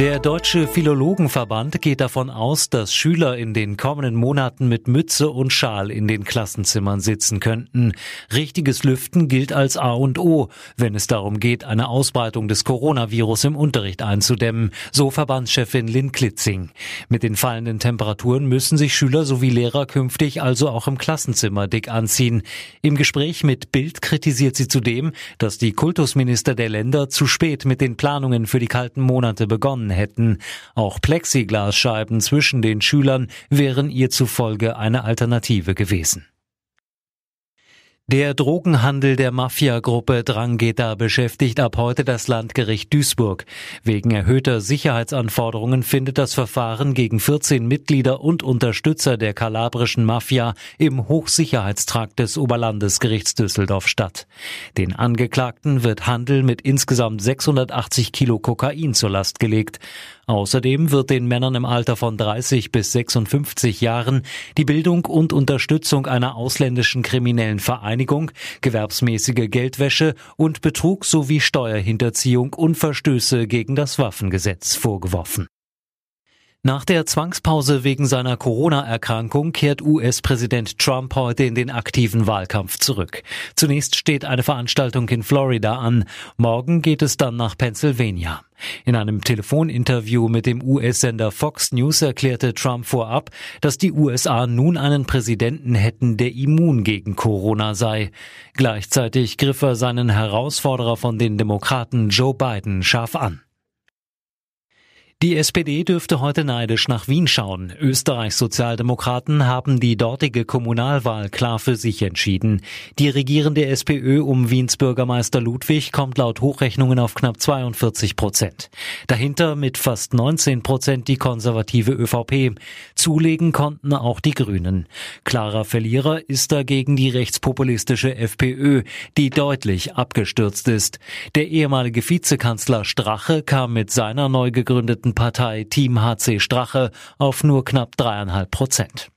Der Deutsche Philologenverband geht davon aus, dass Schüler in den kommenden Monaten mit Mütze und Schal in den Klassenzimmern sitzen könnten. Richtiges Lüften gilt als A und O, wenn es darum geht, eine Ausbreitung des Coronavirus im Unterricht einzudämmen, so Verbandschefin Lynn Klitzing. Mit den fallenden Temperaturen müssen sich Schüler sowie Lehrer künftig also auch im Klassenzimmer dick anziehen. Im Gespräch mit Bild kritisiert sie zudem, dass die Kultusminister der Länder zu spät mit den Planungen für die kalten Monate begonnen bekommen hätten. Auch Plexiglasscheiben zwischen den Schülern wären ihr zufolge eine Alternative gewesen. Der Drogenhandel der Mafiagruppe Drangheta beschäftigt ab heute das Landgericht Duisburg. Wegen erhöhter Sicherheitsanforderungen findet das Verfahren gegen 14 Mitglieder und Unterstützer der kalabrischen Mafia im Hochsicherheitstrakt des Oberlandesgerichts Düsseldorf statt. Den Angeklagten wird Handel mit insgesamt 680 Kilo Kokain zur Last gelegt. Außerdem wird den Männern im Alter von 30 bis 56 Jahren die Bildung und Unterstützung einer ausländischen kriminellen Vereinigung, gewerbsmäßige Geldwäsche und Betrug sowie Steuerhinterziehung und Verstöße gegen das Waffengesetz vorgeworfen. Nach der Zwangspause wegen seiner Corona-Erkrankung kehrt US-Präsident Trump heute in den aktiven Wahlkampf zurück. Zunächst steht eine Veranstaltung in Florida an. Morgen geht es dann nach Pennsylvania. In einem Telefoninterview mit dem US-Sender Fox News erklärte Trump vorab, dass die USA nun einen Präsidenten hätten, der immun gegen Corona sei. Gleichzeitig griff er seinen Herausforderer von den Demokraten Joe Biden scharf an. Die SPD dürfte heute neidisch nach Wien schauen. Österreichs Sozialdemokraten haben die dortige Kommunalwahl klar für sich entschieden. Die regierende SPÖ um Wiens Bürgermeister Ludwig kommt laut Hochrechnungen auf knapp 42 Prozent. Dahinter mit fast 19 Prozent die konservative ÖVP. Zulegen konnten auch die Grünen. Klarer Verlierer ist dagegen die rechtspopulistische FPÖ, die deutlich abgestürzt ist. Der ehemalige Vizekanzler Strache kam mit seiner neu gegründeten Partei Team HC Strache auf nur knapp dreieinhalb Prozent.